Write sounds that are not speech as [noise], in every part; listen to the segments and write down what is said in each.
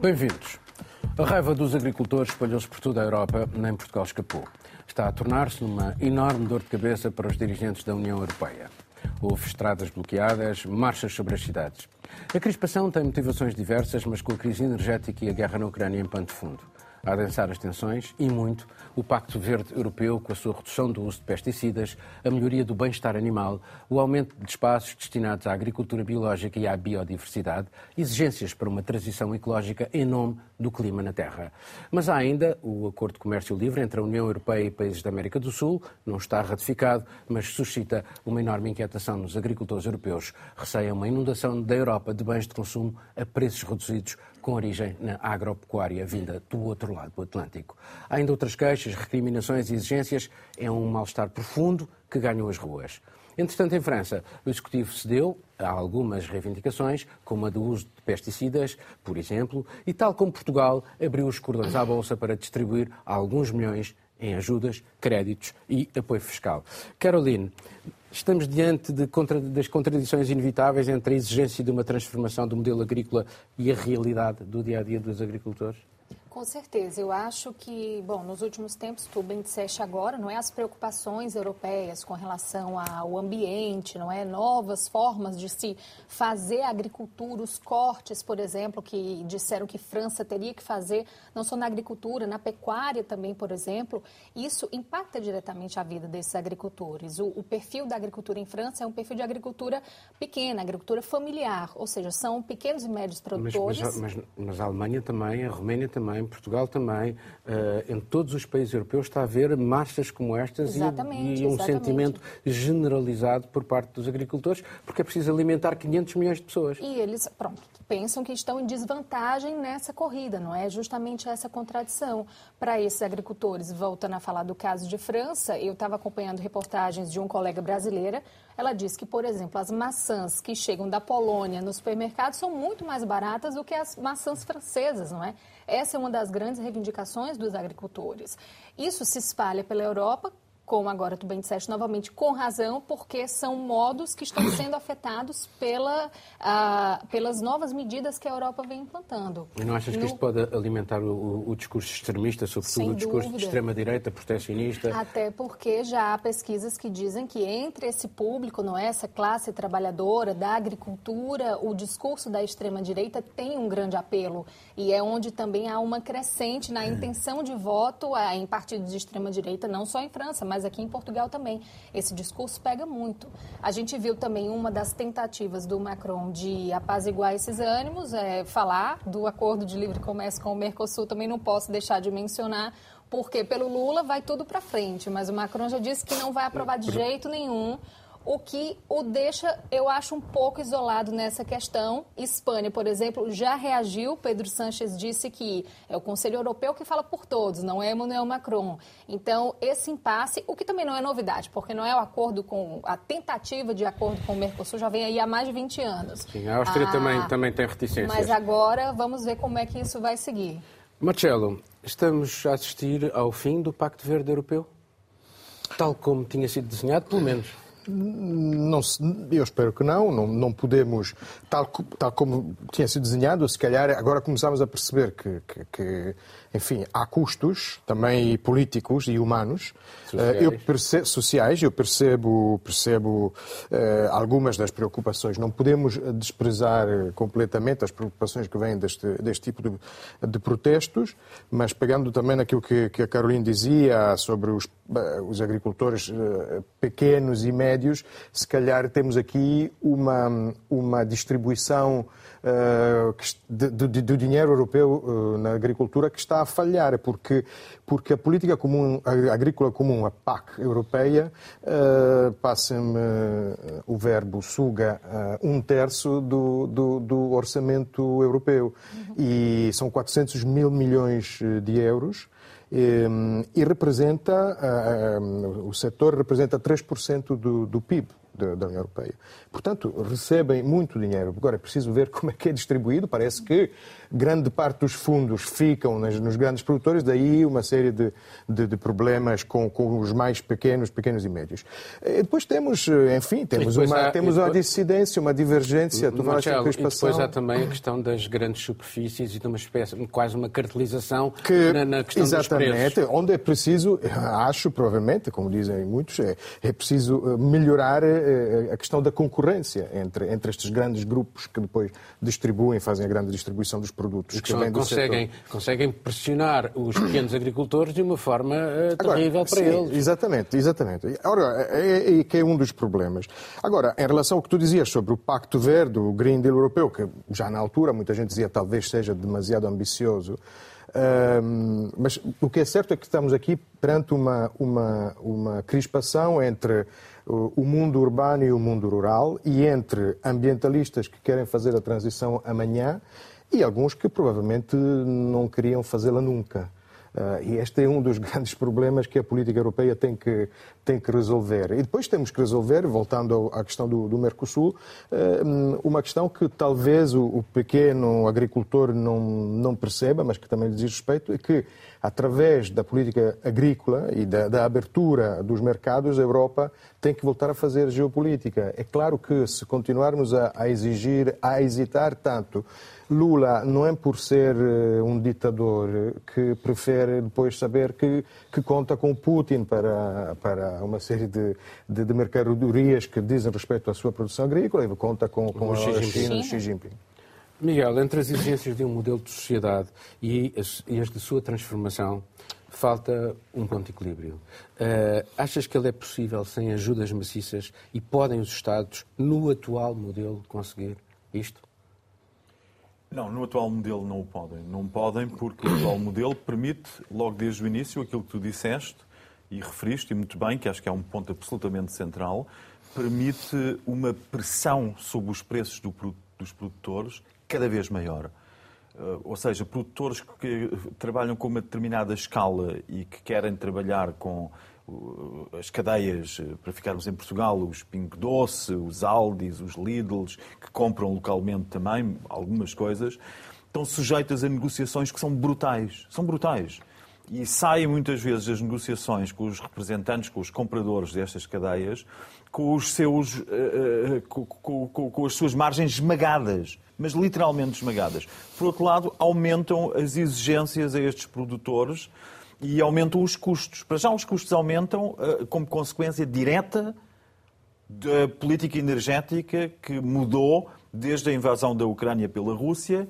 Bem-vindos. A raiva dos agricultores espalhou-se por toda a Europa, nem Portugal escapou. Está a tornar-se numa enorme dor de cabeça para os dirigentes da União Europeia. Houve estradas bloqueadas, marchas sobre as cidades. A crispação tem motivações diversas, mas com a crise energética e a guerra na Ucrânia em pano de fundo a adensar as tensões e muito o Pacto Verde Europeu com a sua redução do uso de pesticidas, a melhoria do bem-estar animal, o aumento de espaços destinados à agricultura biológica e à biodiversidade, exigências para uma transição ecológica em nome do clima na Terra. Mas há ainda o Acordo de Comércio Livre entre a União Europeia e países da América do Sul, não está ratificado, mas suscita uma enorme inquietação nos agricultores europeus. Receiam uma inundação da Europa de bens de consumo a preços reduzidos com origem na agropecuária vinda do outro lado do Atlântico. Há ainda outras queixas, recriminações e exigências. É um mal-estar profundo que ganham as ruas. Entretanto, em França, o Executivo cedeu a algumas reivindicações, como a do uso de pesticidas, por exemplo, e, tal como Portugal, abriu os cordões à Bolsa para distribuir alguns milhões em ajudas, créditos e apoio fiscal. Caroline, estamos diante de contra, das contradições inevitáveis entre a exigência de uma transformação do modelo agrícola e a realidade do dia a dia dos agricultores? Com certeza. Eu acho que, bom, nos últimos tempos, tu bem disseste agora, não é as preocupações europeias com relação ao ambiente, não é novas formas de se fazer agricultura, os cortes, por exemplo, que disseram que França teria que fazer, não só na agricultura, na pecuária também, por exemplo, isso impacta diretamente a vida desses agricultores. O, o perfil da agricultura em França é um perfil de agricultura pequena, agricultura familiar, ou seja, são pequenos e médios produtores. Mas, mas, mas, mas a Alemanha também, a Roménia também, em Portugal também, uh, em todos os países europeus está a haver marchas como estas e, e, um exatamente. sentimento generalizado por parte dos agricultores, porque é preciso alimentar 500 milhões de pessoas. E eles, pronto, pensam que estão em desvantagem nessa corrida, não é? Justamente essa contradição para esses agricultores. Voltando a falar do caso de França, eu estava acompanhando reportagens de um colega brasileira. Ela disse que, por exemplo, as maçãs que chegam da Polônia no supermercado são muito mais baratas do que as maçãs francesas, não é? Essa é uma das grandes reivindicações dos agricultores. Isso se espalha pela Europa, como agora tu bem disseste novamente, com razão, porque são modos que estão sendo afetados pela, ah, pelas novas medidas que a Europa vem implantando. E não achas no... que isto pode alimentar o, o discurso extremista, sobretudo Sem o discurso dúvida. de extrema-direita, protecionista? Até porque já há pesquisas que dizem que entre esse público, não é, essa classe trabalhadora da agricultura, o discurso da extrema-direita tem um grande apelo. E é onde também há uma crescente na intenção de voto em partidos de extrema-direita, não só em França, mas mas aqui em Portugal também. Esse discurso pega muito. A gente viu também uma das tentativas do Macron de apaziguar esses ânimos, é, falar do acordo de livre comércio com o Mercosul, também não posso deixar de mencionar, porque pelo Lula vai tudo para frente, mas o Macron já disse que não vai aprovar de jeito nenhum o que o deixa, eu acho, um pouco isolado nessa questão. Espanha, por exemplo, já reagiu. Pedro Sánchez disse que é o Conselho Europeu que fala por todos, não é Emmanuel Macron. Então, esse impasse, o que também não é novidade, porque não é o acordo com a tentativa de acordo com o Mercosul já vem aí há mais de 20 anos. Sim, a Áustria ah, também, também tem reticências. Mas agora vamos ver como é que isso vai seguir. Marcelo, estamos a assistir ao fim do Pacto Verde Europeu? Tal como tinha sido desenhado, pelo menos. Não, eu espero que não, não, não podemos, tal, tal como tinha sido desenhado, se calhar agora começamos a perceber que, que, que enfim, há custos também políticos e humanos, sociais, eh, eu percebo, sociais, eu percebo, percebo uh, algumas das preocupações. Não podemos desprezar completamente as preocupações que vêm deste, deste tipo de, de protestos, mas pegando também naquilo que, que a Carolina dizia sobre os, os agricultores pequenos e médios, se calhar temos aqui uma, uma distribuição do dinheiro europeu na agricultura que está a falhar, porque, porque a política comum, agrícola comum, a PAC europeia, uh, passa-me uh, o verbo, suga uh, um terço do, do, do orçamento europeu. E são 400 mil milhões de euros. E, e representa, o setor representa 3% do, do PIB da, da, União Europeia. Portanto, recebem muito dinheiro. Agora é preciso ver [laughs] como é que é distribuído. Parece que grande parte dos fundos ficam nas, nos grandes produtores, daí uma série de, de, de problemas com, com, os mais pequenos, pequenos e médios. E depois temos, enfim, temos, uma, há, temos depois, uma dissidência, uma divergência. Tu Marcelo, e depois há também a questão das grandes superfícies e de uma espécie, quase uma cartelização que, na, na questão exatamente, onde é preciso, [laughs] acho provavelmente, como dizem muitos, é, é preciso eh, melhorar eh, eh, a questão da concorrência entre, entre estes grandes grupos que depois distribuem, fazem a grande distribuição dos produtos. Que que conseguem, conseguem pressionar os pequenos agricultores de uma forma uh, terrível Agora, para sim, eles. Exatamente, exatamente. Ora, é, é, é, que é um dos problemas. Agora, em relação ao que tu dizias sobre o Pacto Verde, o Green Deal Europeu, que já na altura muita gente dizia talvez seja demasiado ambicioso, uh, mas o que é certo é que estamos aqui perante uma, uma, uma crispação entre o mundo urbano e o mundo rural e entre ambientalistas que querem fazer a transição amanhã e alguns que provavelmente não queriam fazê-la nunca. Uh, e este é um dos [laughs] grandes problemas que a política europeia tem que, tem que resolver. E depois temos que resolver, voltando à questão do, do Mercosul, uh, uma questão que talvez o, o, pequeno agricultor não, não perceba, mas que também lhe diz respeito, é que através da política agrícola e da, da abertura dos mercados, a Europa tem que voltar a fazer geopolítica. É claro que se continuarmos a, a exigir, a hesitar tanto, Lula não é por ser eh, um ditador que prefere depois saber que, que conta com Putin para, para uma série de, de, de mercadorias que dizem respeito à sua produção agrícola e conta com, com a China, Xi Jinping. Miguel, entre as exigências de um modelo de sociedade e as, e as de sua transformação, falta um ponto de equilíbrio. Uh, achas que ele é possível sem ajudas maciças e podem os Estados, no atual modelo, conseguir isto? Não, no atual modelo não o podem. Não podem porque o atual modelo permite, logo desde o início, aquilo que tu disseste e referiste, e muito bem, que acho que é um ponto absolutamente central, permite uma pressão sobre os preços do, dos produtores cada vez maior. Eh, ou seja, produtores que trabalham com uma determinada escala e que querem trabalhar com as cadeias, eh, para ficarmos em Portugal, os Pingo Doce, os Aldis, os Lidls, que compram localmente também algumas coisas, estão sujeitas a negociações que são brutais. São brutais. E saem muitas vezes as negociações com os representantes, com os compradores destas cadeias, com, os seus, uh, uh, com, com, com as suas margens esmagadas mas literalmente esmagadas. Por outro lado, aumentam as exigências a estes produtores e aumentam os custos. Para já, os custos aumentam uh, como consequência direta da política energética que mudou desde a invasão da Ucrânia pela Rússia.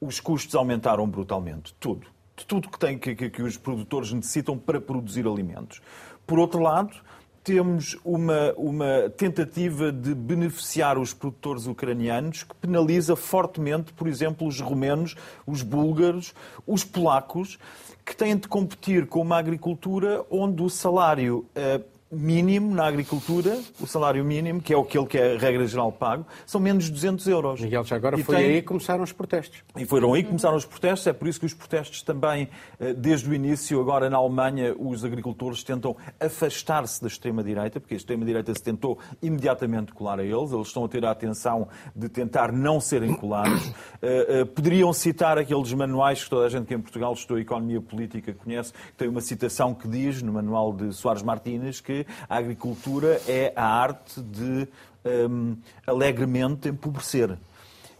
Os custos aumentaram brutalmente. Tudo. Tudo que, tem, que, que, que os produtores necessitam para produzir alimentos. Por outro lado, temos uma, uma tentativa de beneficiar os produtores ucranianos que penaliza fortemente, por exemplo, os romenos, os búlgaros, os polacos que têm de competir com uma agricultura onde o salário uh, mínimo na agricultura, o salário mínimo, que é aquele que é a regra geral pago, são menos de 200 euros. Miguel, já agora e foi tem... aí que começaram os protestos. E foram aí que começaram os protestos, é por isso que os protestos também, eh, desde o início, agora na Alemanha, os agricultores tentam afastar-se da extrema-direita, porque a extrema-direita se tentou imediatamente colar a eles, eles estão a ter a atenção de tentar não serem colados. Eh, eh, poderiam citar aqueles manuais que toda a gente que em Portugal estudou Economia Política conhece, tem uma citação que diz, no manual de Soares Martínez, que a agricultura é a arte de um, alegremente empobrecer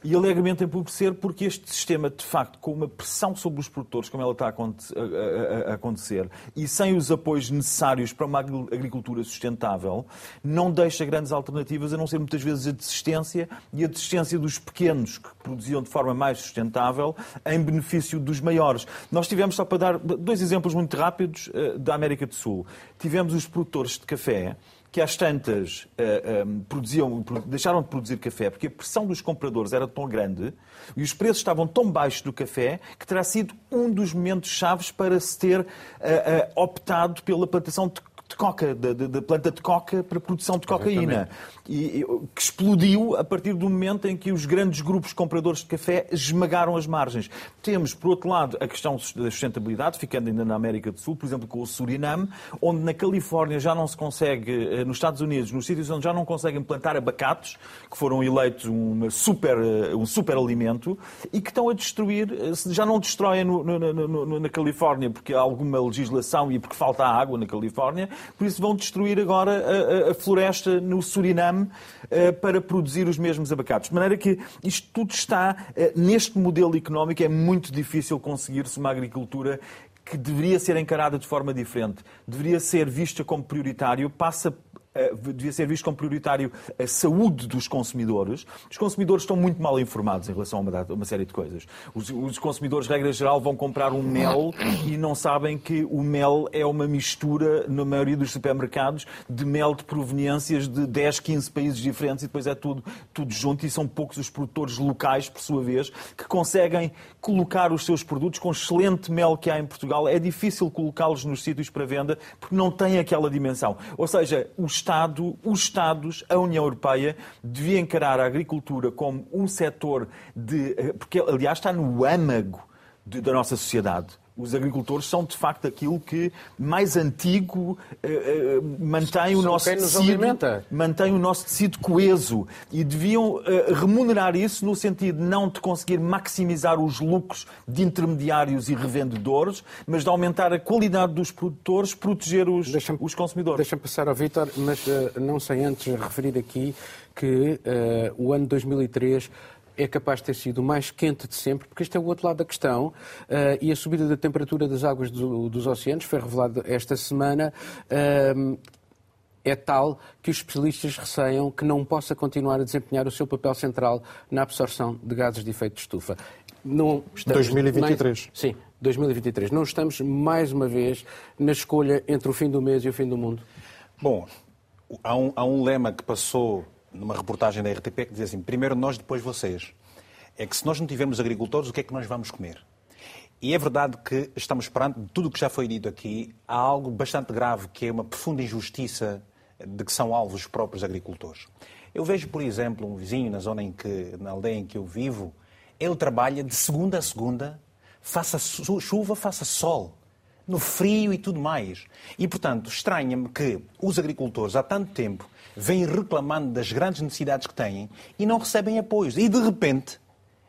e alegremente empobrecer porque este sistema, de facto, com uma pressão sobre os produtores, como ela está a acontecer, e sem os apoios necessários para uma agricultura sustentável, não deixa grandes alternativas, a não ser muitas vezes a desistência e a desistência dos pequenos, que produziam de forma mais sustentável, em benefício dos maiores. Nós tivemos, só para dar dois exemplos muito rápidos, eh, da América do Sul. Tivemos os produtores de café que às tantas uh, um, produziam, deixaram de produzir café porque a pressão dos compradores era tão grande e os preços estavam tão baixos do café que terá sido um dos momentos chaves para se ter uh, uh, optado pela plantação de de coca, da planta de coca para produção de cocaína. E, que explodiu a partir do momento em que os grandes grupos compradores de café esmagaram as margens. Temos, por outro lado, a questão da sustentabilidade, ficando ainda na América do Sul, por exemplo, com o Suriname, onde na Califórnia já não se consegue, eh, nos Estados Unidos, nos sítios onde já não conseguem plantar abacates, que foram eleitos uma super, eh, um super alimento, e que estão a destruir, eh, já não destroem no, no, no, na Califórnia porque há alguma legislação e porque falta água na Califórnia, por isso vão destruir agora a, a floresta no Suriname uh, para produzir os mesmos abacates. De maneira que isto tudo está, uh, neste modelo económico, é muito difícil conseguir-se uma agricultura que deveria ser encarada de forma diferente, deveria ser vista como prioritário, passa devia ser visto como prioritário a saúde dos consumidores. Os consumidores estão muito mal informados em relação a uma, uma série de coisas. Os, os, consumidores, regra geral, vão comprar um mel e não sabem que o mel é uma mistura, na maioria dos supermercados, de mel de proveniências de 10, 15 países diferentes e depois é tudo, tudo junto e são poucos os produtores locais, por sua vez, que conseguem colocar os seus produtos com excelente mel que há em Portugal. É difícil colocá-los nos sítios para venda porque não tem aquela dimensão. Ou seja, os Estado, os Estados, a União Europeia, devia encarar a agricultura como um setor de. Eh, porque, aliás, está no âmago de, da nossa sociedade os agricultores são de facto aquilo que mais antigo uh, uh, mantém o nosso tecido, mantém o nosso tecido coeso e deviam uh, remunerar isso no sentido não de conseguir maximizar os lucros de intermediários e revendedores, mas de aumentar a qualidade dos produtores, proteger os, os consumidores. Deixa-me passar ao Vítor, mas não sei antes referir aqui que o ano 2003 é capaz de ter sido o mais quente de sempre, porque este é o outro lado da questão, uh, e a subida da temperatura das águas do, dos oceanos, foi revelado esta semana, uh, é tal que os especialistas receiam que não possa continuar a desempenhar o seu papel central na absorção de gases de efeito de estufa. Não estamos 2023. Mais, sim, 2023. Não estamos, mais uma vez, na escolha entre o fim do mês e o fim do mundo? Bom, há um, há um lema que passou numa reportagem da RTP que dizia assim: primeiro nós, depois vocês. É que se nós não tivermos agricultores, o que é que nós vamos comer? E é verdade que estamos perante tudo o que já foi dito aqui. Há algo bastante grave que é uma profunda injustiça de que são alvos os próprios agricultores. Eu vejo, por exemplo, um vizinho na zona em que, na aldeia em que eu vivo, ele trabalha de segunda a segunda, faça chuva, faça sol, no frio e tudo mais. E, portanto, estranha-me que os agricultores há tanto tempo vêm reclamando das grandes necessidades que têm e não recebem apoios. E, de repente,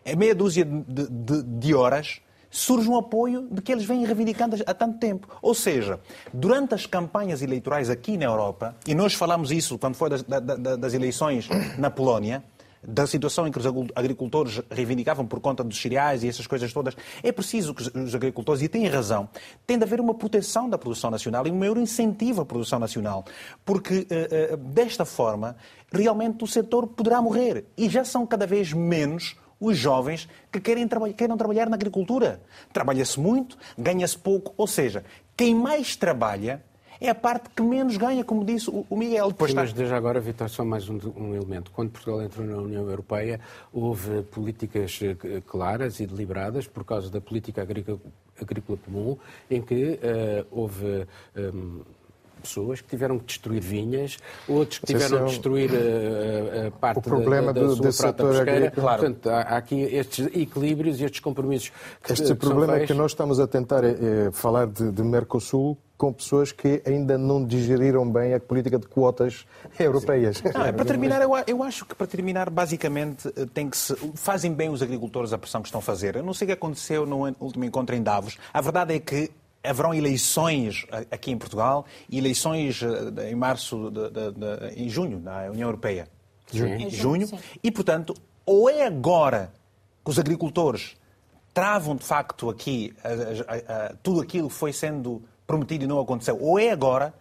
em meia dúzia de, de, de horas, surge um apoio de que eles vêm reivindicando há tanto tempo. Ou seja, durante as campanhas eleitorais aqui na Europa, e nós falamos isso quando foi das, das eleições na Polónia, da situação em que os agricultores reivindicavam por conta dos cereais e essas coisas todas. É preciso que os agricultores, e têm razão, tem de haver uma proteção da produção nacional e um maior incentivo à produção nacional, porque uh, uh, desta forma realmente o setor poderá morrer. E já são cada vez menos os jovens que querem, traba queiram trabalhar na agricultura. Trabalha-se muito, ganha-se pouco, ou seja, quem mais trabalha é a parte que menos ganha, como disse o Miguel. Depois Sim, mas desde agora, Vitor, só mais um, um, elemento. Quando Portugal entrou na União Europeia, houve políticas eh, claras e deliberadas por causa da política agrícola, agrícola comum, em que uh, houve. Um, ehm, pessoas que tiveram que destruir vinhas, outros que tiveram que destruir a, eh, a parte o problema da, da, da sua prata pesqueira. Claro. Portanto, há, há, aqui estes equilíbrios e estes compromissos que Este que problema é que nós estamos a tentar é, falar de, de Mercosul com pessoas que ainda não digeriram bem a política de quotas [laughs] europeias. Não, é, para terminar, eu, eu, acho que para terminar, basicamente, tem que se, fazem bem os agricultores a pressão que estão a fazer. Eu não sei o que aconteceu no último encontro em Davos. A verdade é que haverão eleições aqui em Portugal e eleições eh, em março, de, de, de, em junho, na União Europeia. Junho. Em junho. E, portanto, ou é agora que os agricultores travam de facto aqui a, a, a, tudo aquilo que foi sendo prometido e não aconteceu, ou é agora,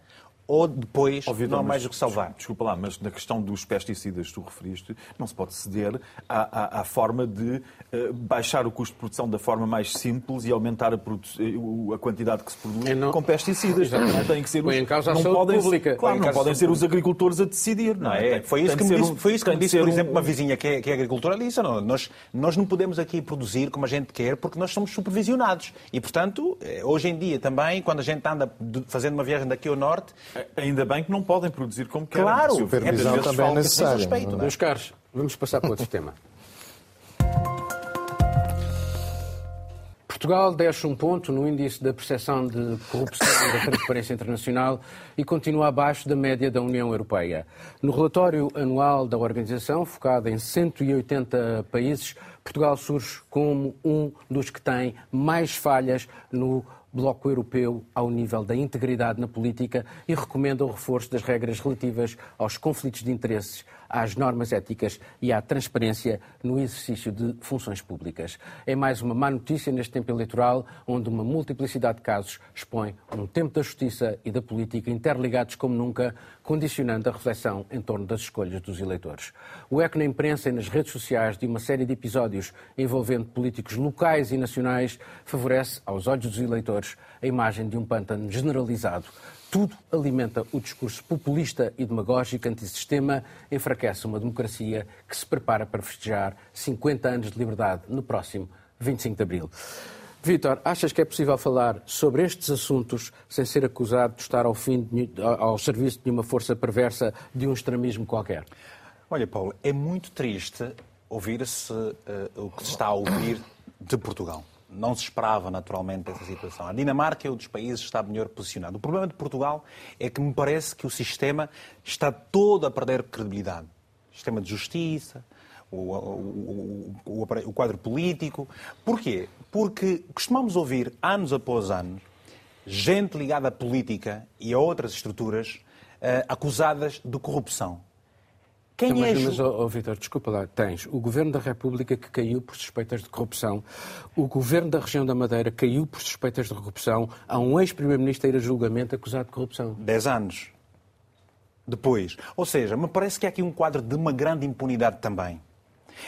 ou depois Ouvido, não há mais do que salvar. Desculpa lá, mas na questão dos pesticidas que tu referiste, não se pode ceder à, à, à forma de uh, baixar o custo de produção da forma mais simples e aumentar a, a quantidade que se produz não... com pesticidas. Exatamente. Tem que ser os... em causa não podem pública. Claro, não podem ser os agricultores a decidir. Não, é? Foi isso que me disse, foi isso que me disse por exemplo, uma vizinha que é, que é agricultora, disse, não, nós, nós não podemos aqui produzir como a gente quer porque nós somos supervisionados. E, portanto, eh, hoje em dia também, quando a gente anda fazendo uma viagem daqui ao norte, Ainda bem que não podem produzir como querem. Claro, supervisão é, também é necessária. Respeito, não é? Meus caros, vamos passar para outro tema. Portugal desce um ponto no índice da percepção de corrupção da Transparência Internacional e continua abaixo da média da União Europeia. No relatório anual da organização, focado em 180 países, Portugal surge como um dos que tem mais falhas no Bloco Europeu ao nível da integridade na política e recomenda o reforço das regras relativas aos conflitos de interesses, às normas éticas e à transparência no exercício de funções públicas. É mais uma má notícia neste tempo eleitoral, onde uma multiplicidade de casos expõe um tempo da justiça e da política interligados como nunca, condicionando a reflexão em torno das escolhas dos eleitores. O eco na imprensa e nas redes sociais de uma série de episódios envolvendo políticos locais e nacionais favorece, aos olhos dos eleitores, a imagem de um pântano generalizado. Tudo alimenta o discurso populista e demagógico antissistema, enfraquece uma democracia que se prepara para festejar 50 anos de liberdade no próximo 25 de abril. Vítor, achas que é possível falar sobre estes assuntos sem ser acusado de estar ao, fim de, ao serviço de uma força perversa de um extremismo qualquer? Olha, Paulo, é muito triste ouvir-se uh, o que se está a ouvir de Portugal. Não se esperava, naturalmente, essa situação. A Dinamarca é um dos países que está melhor posicionado. O problema de Portugal é que me parece que o sistema está todo a perder credibilidade. O sistema de justiça, o, o, o, o quadro político. Porquê? Porque costumamos ouvir, anos após anos, gente ligada à política e a outras estruturas uh, acusadas de corrupção. Quem então, mas, é mas oh, oh, Vitor, desculpa lá, tens o Governo da República que caiu por suspeitas de corrupção, o Governo da Região da Madeira caiu por suspeitas de corrupção, há um ex-primeiro-ministro a ir a julgamento acusado de corrupção. Dez anos depois. Ou seja, me parece que há aqui um quadro de uma grande impunidade também.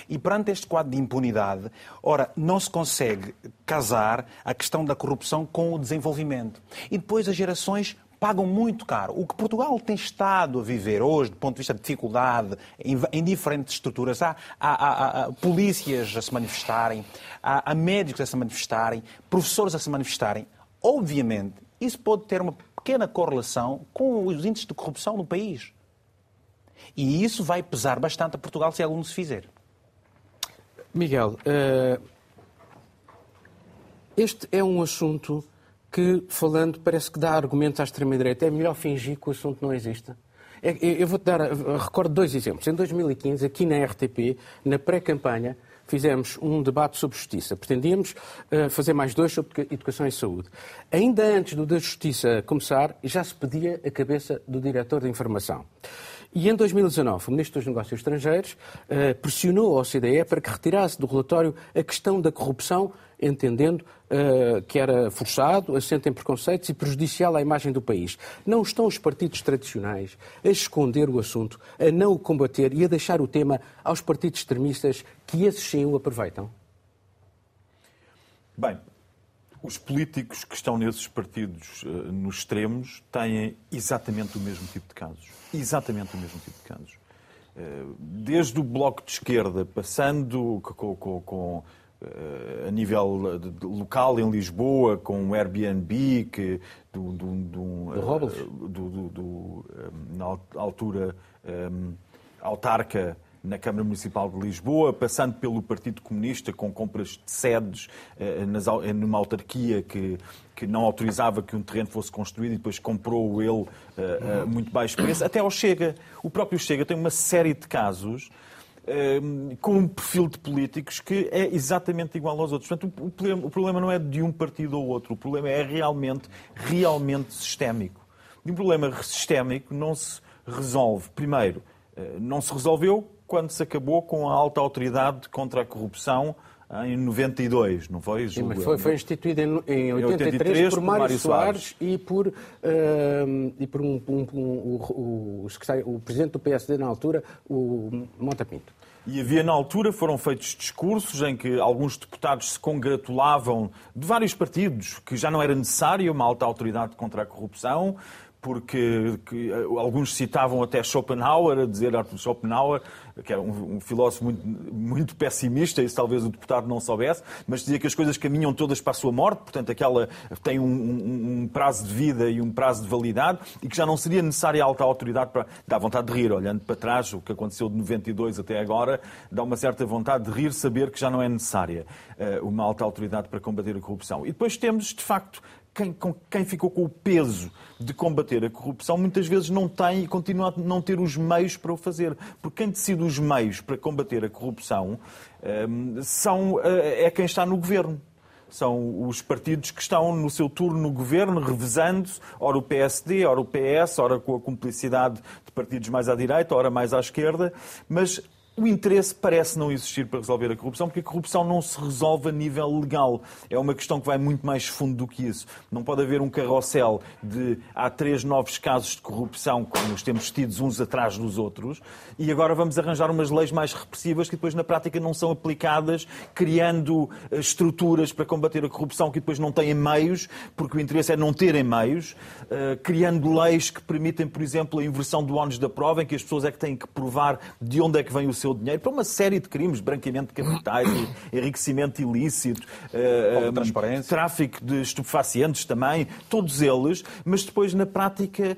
E perante este quadro de impunidade, ora, não se consegue casar a questão da corrupção com o desenvolvimento. E depois as gerações pagam muito caro. O que Portugal tem estado a viver hoje, do ponto de vista de dificuldade, em, em diferentes estruturas, há, há, há, há, polícias a se manifestarem, há, há médicos a se manifestarem, professores a se manifestarem. Obviamente, isso pode ter uma pequena correlação com os índices de corrupção no país. E isso vai pesar bastante a Portugal se algum se fizer. Miguel, uh, este é um assunto que, falando, parece que dá argumentos à extrema-direita. É melhor fingir que o assunto não existe? É, eu vou-te dar, recordo dois exemplos. Em 2015, aqui na RTP, na pré-campanha, fizemos um debate sobre justiça. Pretendíamos uh, fazer mais dois sobre educação e saúde. Ainda antes do da justiça começar, já se pedia a cabeça do diretor de informação. E em 2019, o Ministro dos Negócios Estrangeiros uh, pressionou a OCDE para que retirasse do relatório a questão da corrupção entendendo uh, que era forçado, assente em preconceitos e prejudicial à imagem do país. Não estão os partidos tradicionais a esconder o assunto, a não o combater e a deixar o tema aos partidos extremistas que esses sim o aproveitam? Bem, os políticos que estão nesses partidos uh, nos extremos têm exatamente o mesmo tipo de casos. Exatamente o mesmo tipo de casos. Uh, desde o Bloco de Esquerda, passando com, com, com a nível local em Lisboa, com o Airbnb, que do, do, do, do, do, do na altura um, autarca na Câmara Municipal de Lisboa, passando pelo Partido Comunista com compras de sedes nas, numa autarquia que, que não autorizava que um terreno fosse construído e depois comprou ele a muito baixo preço, até ao Chega. O próprio Chega tem uma série de casos Ehm, com um perfil de políticos que é exatamente igual aos outros. Portanto, o problema, o problema não é de um partido ou outro, o problema é realmente, realmente sistémico. E um problema sistémico não se resolve, primeiro, eh, não se resolveu quando se acabou com a alta autoridade contra a corrupção em 92, não foi? Sim, mas foi, foi instituída em, em 83, 83 por, Mário, Mário Soares, Soares, e por, uh, e por um, um, um, o, o, o, presidente do PSD na altura, o Monta Pinto. E havia na altura, foram feitos discursos em que alguns deputados se congratulavam de vários partidos que já não era necessária uma alta autoridade contra a corrupção, porque que, eh, alguns citavam até Schopenhauer, a dizer Arthur Schopenhauer, que era um, um, filósofo muito, muito pessimista, isso talvez o deputado não soubesse, mas dizia que as coisas caminham todas para a sua morte, portanto aquela tem um, um, um prazo de vida e um prazo de validade e que já não seria necessária alta autoridade para... Dá vontade de rir, olhando para trás, o que aconteceu de 92 até agora, dá uma certa vontade de rir, saber que já não é necessária uh, uma alta autoridade para combater a corrupção. E depois temos, de facto, quem, com, quem ficou com o peso de combater a corrupção muitas vezes não tem e continua a não ter os meios para o fazer. Porque quem decide os meios para combater a corrupção um, são, eh, é quem está no governo são os partidos que estão no seu turno no governo, revezando-se, ora o PSD, ora o PS, ora com a cumplicidade de partidos mais à direita, ora mais à esquerda, mas o interesse parece não existir para resolver a corrupção, porque a corrupção não se resolve a nível legal. É uma questão que vai muito mais fundo do que isso. Não pode haver um carrossel de há três novos casos de corrupção, como os temos tidos uns atrás dos outros, e agora vamos arranjar umas leis mais repressivas que depois na prática não são aplicadas, criando eh, estruturas para combater a corrupção que depois não têm meios, porque o interesse é não terem meios, eh, criando leis que permitem, por exemplo, a inversão do ónus da prova, em que as pessoas é que têm que provar de onde é que vem o seu seu dinheiro para uma série de crimes, branqueamento de capitais, [coughs] enriquecimento ilícito, uh, tráfico de estupefacientes também, todos eles, mas depois na prática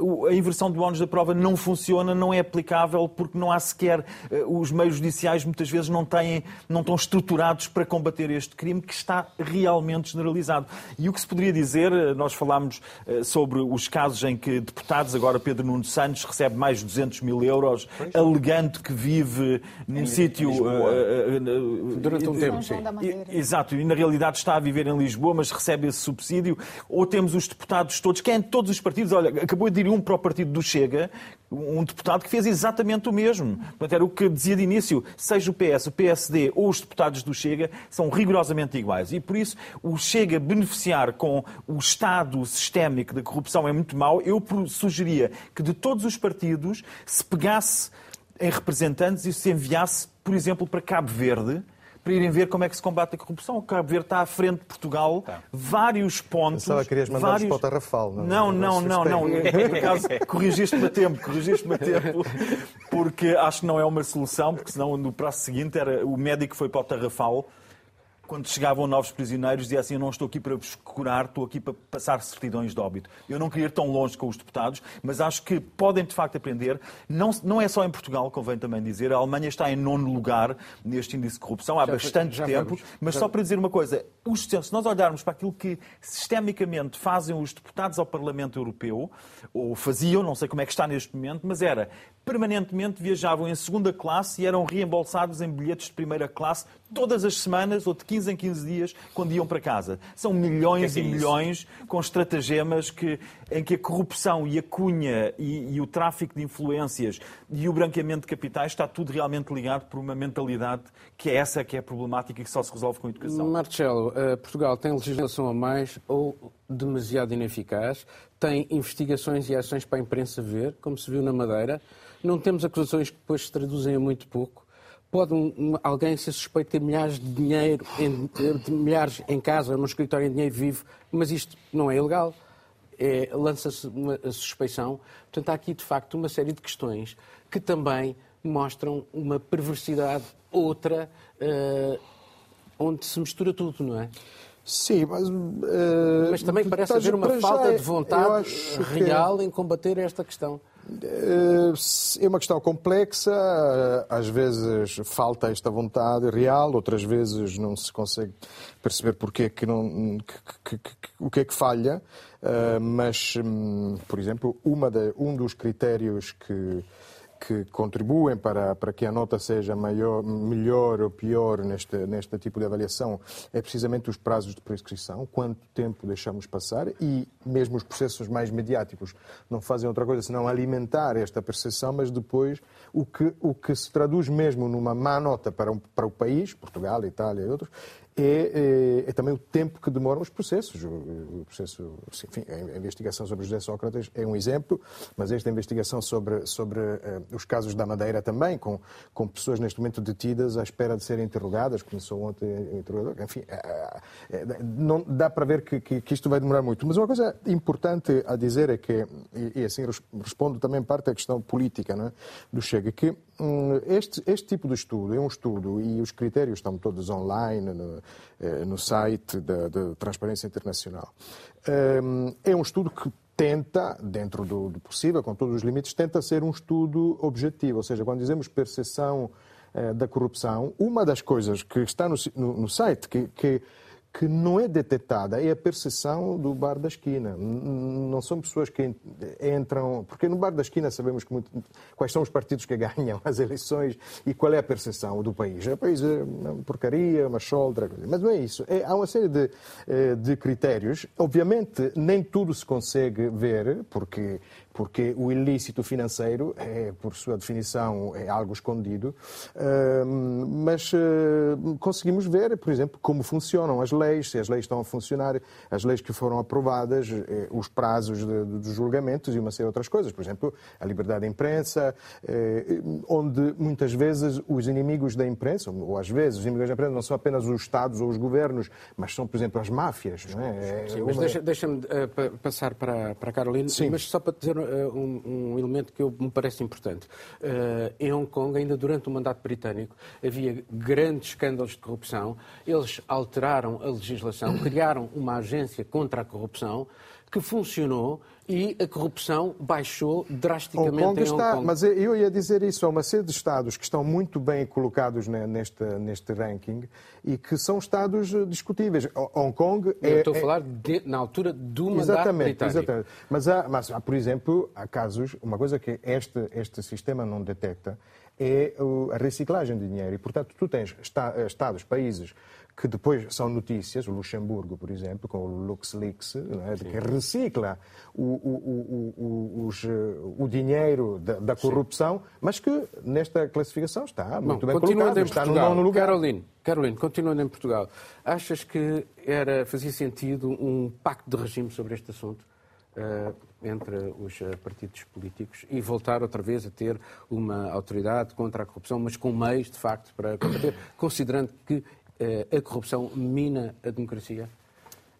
uh, a inversão do ónus da prova não funciona, não é aplicável porque não há sequer os meios judiciais muitas vezes não têm, não estão estruturados para combater este crime que está realmente generalizado. E o que se poderia dizer, nós falámos sobre os casos em que deputados, agora Pedro Nuno Santos recebe mais de 200 mil euros, alegando que vive vive num sítio. Uh, Durante um tempo, sim. Exato, e na realidade está a viver em Lisboa, mas recebe esse subsídio. Ou temos os deputados todos, quem é de todos os partidos, olha, acabou de ir um para o partido do Chega, um deputado que fez exatamente o mesmo. Portanto, era o que dizia de início, seja o PS, o PSD ou os deputados do Chega, são rigorosamente iguais. E por isso, o Chega beneficiar com o estado sistémico da corrupção é muito mau. Eu sugeria que de todos os partidos se pegasse em representantes e se enviasse, por exemplo, para Cabo Verde, para irem ver como é que se combate a corrupção. O Cabo Verde está à frente de Portugal, tá. vários pontos. Pensava que querias mandar vários... para o Tarrafal. Não, não, não, não. não. Por acaso, corrigiste-me a tempo, corrigiste-me a tempo, porque acho que não é uma solução, porque senão no prazo seguinte era o médico foi para o Tarrafal quando chegavam novos prisioneiros, dizia assim: Eu não estou aqui para vos curar, estou aqui para passar certidões de óbito. Eu não queria ir tão longe com os deputados, mas acho que podem de facto aprender. Não, não é só em Portugal, convém também dizer. A Alemanha está em nono lugar neste índice de corrupção há já, bastante já tempo. Vamos, mas já... só para dizer uma coisa: os, se nós olharmos para aquilo que sistemicamente fazem os deputados ao Parlamento Europeu, ou faziam, não sei como é que está neste momento, mas era permanentemente viajavam em segunda classe e eram reembolsados em bilhetes de primeira classe todas as semanas ou de 15 em 15 dias quando iam para casa. São milhões que é que é e milhões com estratagemas que, em que a corrupção e a cunha e, e, o tráfico de influências e o branqueamento de capitais está tudo realmente ligado por uma mentalidade que é essa que é problemática e que só se resolve com a educação. Marcelo, uh, Portugal tem legislação a mais ou demasiado ineficaz? Tem investigações e ações para a imprensa ver, como se viu na Madeira? Não temos acusações que depois se traduzem a muito pouco? Pode um, alguém ser suspeito de ter milhares de dinheiro, em, de milhares em casa, num escritório em dinheiro vivo, mas isto não é ilegal? É, Lança-se uma suspeição. Portanto, há aqui, de facto, uma série de questões que também mostram uma perversidade outra, uh, onde se mistura tudo, não é? Sim, mas. Uh, mas também parece haver uma falta de vontade real que... em combater esta questão. Eh, é uma questão complexa, às vezes falta esta vontade real, outras vezes não se consegue perceber porque é que não, que, que, o que é que falha, eh, mas, hum, por exemplo, uma de, um dos critérios que que contribuem para, para que a nota seja maior, melhor ou pior neste, neste tipo de avaliação é precisamente os prazos de prescrição, quanto tempo deixamos passar e mesmo os processos mais mediáticos. Não fazem outra coisa senão alimentar esta percepção, mas depois o que, o que se traduz mesmo numa má nota para, um, para o país, Portugal, Itália e outros, é, é, é, também o tempo que demoram os processos. O, o processo, enfim, a investigação sobre José Sócrates é um exemplo, mas esta investigação sobre, sobre uh, os casos da Madeira também, com, com pessoas neste momento detidas à espera de serem interrogadas, começou ontem o interrogador, enfim, uh, não dá para ver que, que, que, isto vai demorar muito. Mas uma coisa importante a dizer é que, e, e assim respondo também parte da questão política é, do Chega, que este, este tipo de estudo é um estudo e os critérios estão todos online no, eh, no site da, da, Transparência Internacional. Um, é um estudo que tenta, dentro do, do, possível, com todos os limites, tenta ser um estudo objetivo. Ou seja, quando dizemos percepção eh, da corrupção, uma das coisas que está no, no, no site, que, que que não é detectada é a percepção do bar da esquina. Não são pessoas que entram. Porque no bar da esquina sabemos muito, quais são os partidos que [laughs] ganham as eleições e qual é a percepção do país. O país é uma porcaria, uma choldra. Mas não é isso. É, há uma série de, eh, de critérios. Obviamente, nem tudo se consegue ver, porque porque o ilícito financeiro é, por sua definição, é algo escondido, mas eh, conseguimos ver, por exemplo, como funcionam as leis, se as leis estão a funcionar, as leis que foram aprovadas, eh, os prazos dos julgamentos e uma série de outras coisas. Por exemplo, a liberdade da imprensa, eh, onde muitas vezes os inimigos da imprensa, ou às vezes os inimigos da imprensa não são apenas os Estados ou os governos, mas são, por exemplo, as máfias. Não é? Sim, mas deixa-me deixa uh, passar para, para a Carolina, Sim. mas só para dizer um, um, elemento que eu, me parece importante. Uh, em Hong Kong, ainda durante o mandato britânico, havia grandes escândalos de corrupção. Eles alteraram a legislação, criaram uma agência contra a corrupção que funcionou e a corrupção baixou drasticamente Hong Kong em Hong está, Kong. Mas eu ia dizer isso, há uma série de Estados que estão muito bem colocados neste, neste ranking e que são Estados discutíveis. Hong Kong é... Eu estou a é- falar de, na altura do mandato exatamente, britânico. Exatamente. Mas há, mas há, por exemplo, há casos, uma coisa que este, este sistema não detecta é a reciclagem de dinheiro. E, portanto, tu tens Estados, países que depois são notícias, o Luxemburgo, por exemplo, com o LuxLeaks, é? que recicla o, o, o, os, o dinheiro da, da corrupção, Sim. mas que nesta classificação está muito Bom, bem colocado, está no nono lugar. Caroline, Caroline, continuando em Portugal, achas que era, fazia sentido um pacto de regime sobre este assunto? Uh, entre os eh, partidos políticos e voltar outra vez a ter uma autoridade contra a corrupção, mas com meios, de facto, para combater, considerando que eh, a corrupção mina a democracia?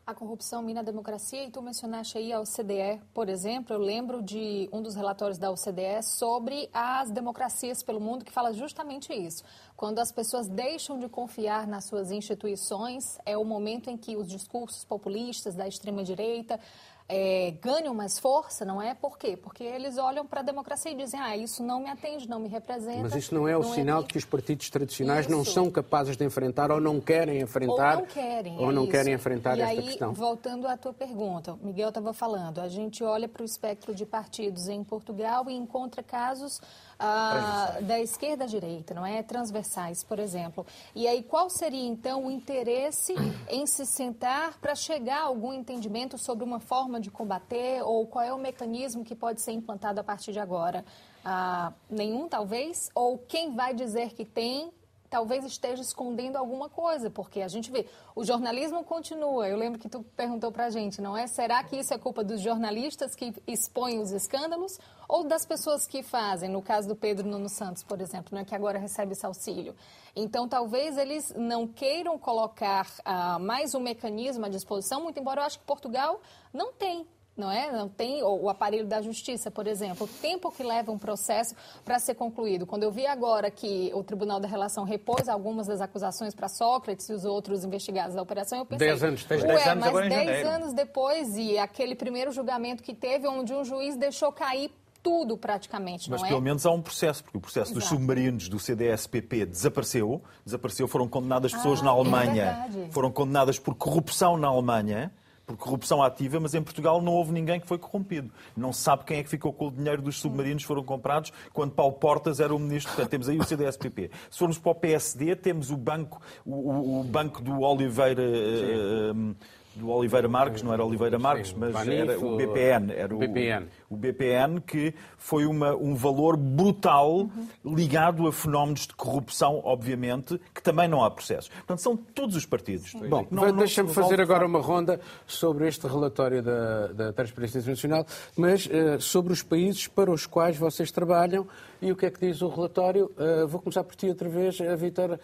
A corrupção mina a democracia e tu mencionaste aí a OCDE, por exemplo, eu lembro de um dos relatórios da OCDE sobre as democracias pelo mundo que fala justamente isso. Quando as pessoas deixam de confiar nas suas instituições, é o momento em que os discursos populistas da extrema direita é, ganham mais força, não é? Por quê? Porque eles olham para a democracia e dizem, ah, isso não me atende, não me representa. Mas isso não é o não é sinal é... de que os partidos tradicionais isso. não são capazes de enfrentar ou não querem enfrentar. Ou não querem. Ou é não querem enfrentar e esta aí, questão. Voltando à tua pergunta, Miguel estava falando, a gente olha para o espectro de partidos em Portugal e encontra casos ah, da esquerda à direita, não é? Transversais, por exemplo. E aí, qual seria então o interesse em se sentar para chegar a algum entendimento sobre uma forma de combater ou qual é o mecanismo que pode ser implantado a partir de agora? Ah, nenhum, talvez? Ou quem vai dizer que tem talvez esteja escondendo alguma coisa, porque a gente vê, o jornalismo continua. Eu lembro que tu perguntou para a gente, não é? Será que isso é culpa dos jornalistas que expõem os escândalos ou das pessoas que fazem? No caso do Pedro Nuno Santos, por exemplo, né, que agora recebe esse auxílio. Então, talvez eles não queiram colocar uh, mais um mecanismo à disposição, muito embora eu acho que Portugal não tem não é? Não tem o aparelho da justiça, por exemplo, o tempo que leva um processo para ser concluído. Quando eu vi agora que o Tribunal da Relação repôs algumas das acusações para Sócrates e os outros investigados da operação, eu pensei, dez anos, dez anos mas agora dez anos depois e aquele primeiro julgamento que teve, onde um juiz deixou cair tudo praticamente, Mas não é? pelo menos há um processo, porque o processo Exato. dos submarinos do CDSPP desapareceu. Desapareceu, foram condenadas pessoas ah, na Alemanha, é foram condenadas por corrupção na Alemanha por corrupção ativa, mas em Portugal não houve ninguém que foi corrompido. Não se sabe quem é que ficou com o dinheiro dos submarinos que foram comprados quando Paulo Portas era o ministro. Portanto, temos aí o CDSPP. Se formos para o PSD, temos o banco, o, o banco do Oliveira. Uh, do Oliveira Marques, não era Oliveira Marques, Sim, mas Banif, era o BPN. Era o BPN. O BPN que foi uma, um valor brutal ligado a fenómenos de corrupção, obviamente, que também não há processos. Portanto, são todos os partidos. Bom, deixa-me fazer agora uma ronda sobre este relatório da, da Transparência Internacional, mas eh, sobre os países para os quais vocês trabalham e o que é que diz o relatório. Eh, vou começar por ti outra vez, a Vitor.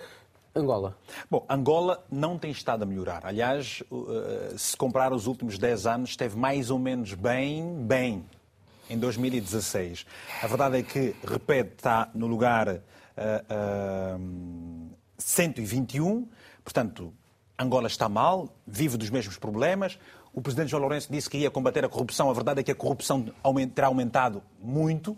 Angola. Bom, Angola não tem estado a melhorar. Aliás, uh, se comparar os últimos 10 anos, esteve mais ou menos bem, bem, em 2016. A verdade é que, repete, está no lugar uh, uh, 121, portanto, Angola está mal, vive dos mesmos problemas. O presidente João Lourenço disse que ia combater a corrupção. A verdade é que a corrupção terá aumentado muito.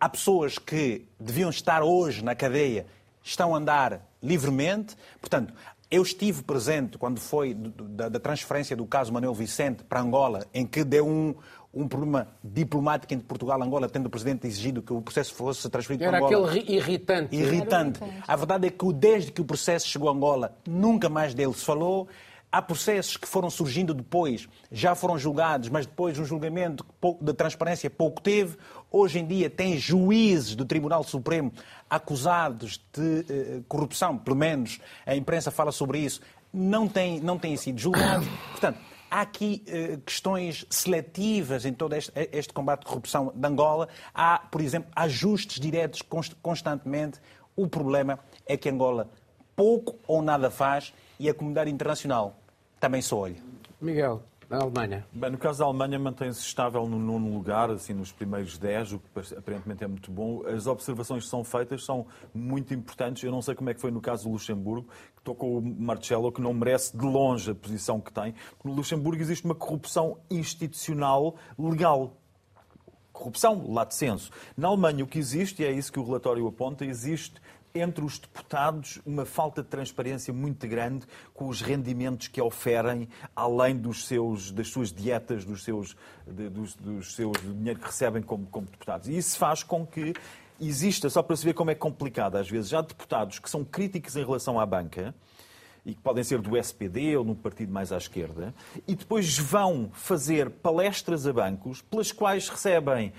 Há pessoas que deviam estar hoje na cadeia, estão a andar livremente. Portanto, eu estive presente quando foi da, da transferência do caso Manuel Vicente para Angola, em que deu um, um problema diplomático entre Portugal e Angola, tendo o presidente exigido que o processo fosse transferido Era para Angola aquele ri- irritante. irritante. A verdade é que desde que o processo chegou a Angola, nunca mais dele se falou. Há processos que foram surgindo depois, já foram julgados, mas depois um julgamento de transparência pouco teve. Hoje em dia tem juízes do Tribunal Supremo acusados de eh, corrupção, pelo menos a imprensa fala sobre isso, não têm, não têm sido julgados. Portanto, Há aqui eh, questões seletivas em todo este, este combate à corrupção de Angola. Há, por exemplo, ajustes diretos const- constantemente. O problema é que Angola pouco ou nada faz e a comunidade internacional também só olha. Miguel, na Alemanha. Bem, no caso da Alemanha, mantém-se estável no nono lugar, assim, nos primeiros 10, o que aparentemente é muito bom. As observações que são feitas são muito importantes. Eu não sei como é que foi no caso do Luxemburgo, que tocou o Marcelo, que não merece de longe a posição que tem. No Luxemburgo existe uma corrupção institucional legal. Corrupção, lá de senso. Na Alemanha, o que existe, e é isso que o relatório aponta, existe entre os deputados uma falta de transparência muito grande com os rendimentos que oferem, além dos seus, das suas dietas, dos seus, de- dos, dos seus do dinheiro que recebem como, como deputados. E isso faz com que exista, só para se ver como é complicado às vezes, já deputados que são críticos em relação à banca, e que podem ser do SPD ou num partido mais à esquerda, e depois vão fazer palestras a bancos pelas quais recebem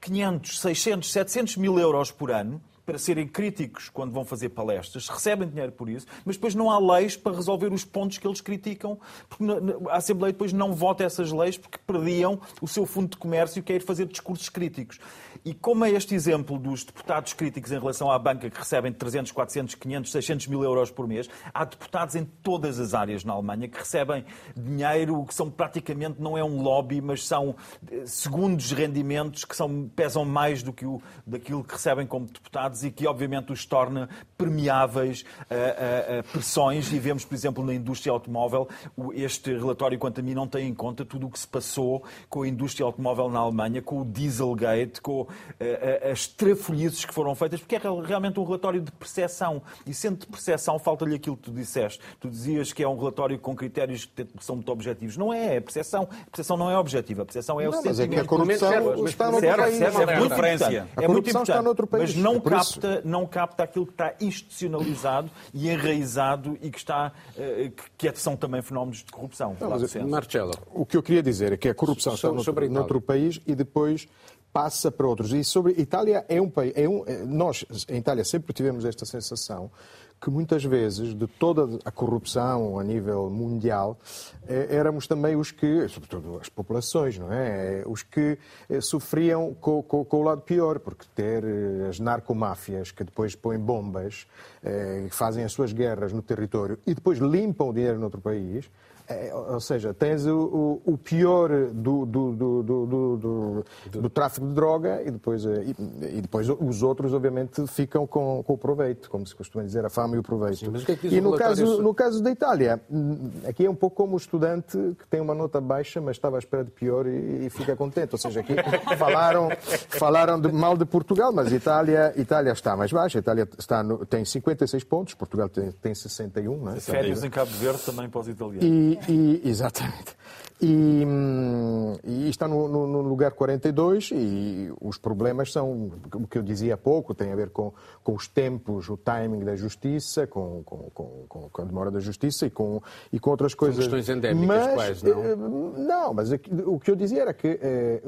500, 600, 700 mil euros por ano para serem críticos quando vão fazer palestras, recebem dinheiro por isso, mas depois não há leis para resolver os pontos que eles criticam, porque a Assembleia depois não vota essas leis porque perdiam o seu fundo de comércio que é ir fazer discursos críticos. E como é este exemplo dos deputados críticos em relação à banca que recebem 300, 400, 500, 600 mil euros por mês, há deputados em todas as áreas na Alemanha que recebem dinheiro que são praticamente, não é um lobby, mas são eh, segundos rendimentos que são, pesam mais do que o, daquilo que recebem como deputados e que obviamente os torna permeáveis a, a- a pressões e vemos, por exemplo, na indústria automóvel, este relatório, quanto a mim, não tem em conta tudo o que se passou com a indústria automóvel na Alemanha, com o Dieselgate, com eh, eh, as trafolhices que foram feitas, porque é real- realmente um relatório de percepção. E sendo de percepção, falta-lhe aquilo que tu disseste. Tu dizias que é um relatório com critérios que são muito objetivos. Não é, é percepção. A percepção não é objetiva. A percepção é o Não, mas é que a sentimento. corrupção está noutro país. é muito Referência. importante. A É muito importante. noutro país, Mas não é isso. Capta, não capta aquilo que está institucionalizado e enraizado e que, está, eh, que- que são também fenómenos de corrupção. do centro. Marcelo. O que eu queria dizer é que a corrupção está Sobre- noutro, país e depois passa para outros. E sobre Itália é um país. É um, é- nós, em Itália, sempre tivemos esta sensação que muitas vezes, de toda a corrupção a nível mundial, eh, éramos também os que, sobretudo as populações, não é? Eh, Os que eh, sofriam com, com- com o lado pior, porque ter as narcomáfias que depois põem bombas, fazem as suas guerras no território e depois limpam o dinheiro noutro país. É, ou seja, tens o, o- pior do, do, do, do, do- tráfico de droga e depois, eh, e, e depois os outros, obviamente, ficam com, com o proveito, como se costuma dizer, a fama e o proveito. o é e no caso, no caso da Itália, hum, aqui é um pouco como o estudante que tem uma nota baixa, mas estava à espera de pior e, e fica contente. Ou seja, aqui [laughs] falaram, falaram de, mal de Portugal, mas Itália, Itália está mais baixa. Itália está no- tem 56 pontos, Portugal tem, tem 61. Não é? Férias em Cabo Verde também para os italianos. E, e, exatamente. E, hum, e está no, no, no, lugar 42 e os problemas são o que eu dizia há pouco, tem a ver com, com os tempos, o timing da justiça, com, com, com, com a demora da justiça e com, e com outras coisas. São questões endémicas mas, quais, não? Eh, não, mas o que eu dizia era que eh,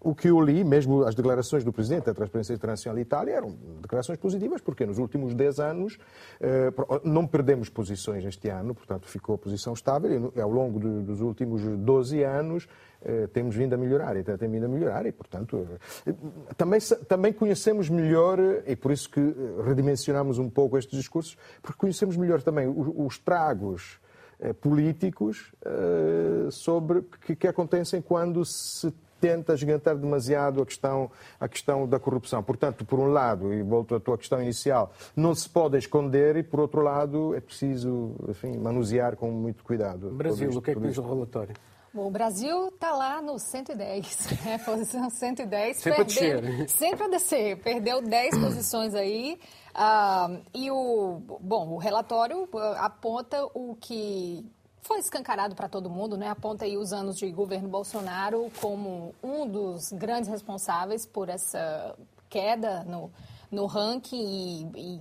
o que eu li, mesmo as declarações do Presidente da Transparência Internacional de Itália, eram declarações positivas, porque nos últimos 10 anos eh, não perdemos posições este ano, portanto ficou a posição estável e ao longo dos últimos 12 anos eh, temos vindo a melhorar, e tem vindo a melhorar e, portanto, eh, também, também conhecemos melhor, e por isso que redimensionamos um pouco estes discursos, porque conhecemos melhor também os, tragos políticos sobre que, que acontecem quando se tenta gigantar demasiado a questão, a questão da corrupção. Portanto, por um lado, e volto à tua questão inicial, não se pode esconder e, por outro lado, é preciso enfim, manusear com muito cuidado. Brasil, isto, o que é que diz o relatório? Bom, o Brasil está lá no 110, [laughs] né? posição 110. Sempre perdeu, a descer. Sempre a descer. Perdeu 10 posições aí. Ah, e o, bom, o relatório ah, aponta o que foi escancarado para todo mundo, né? Aponta aí os anos de governo Bolsonaro como um dos grandes responsáveis por essa queda no, no ranking e, e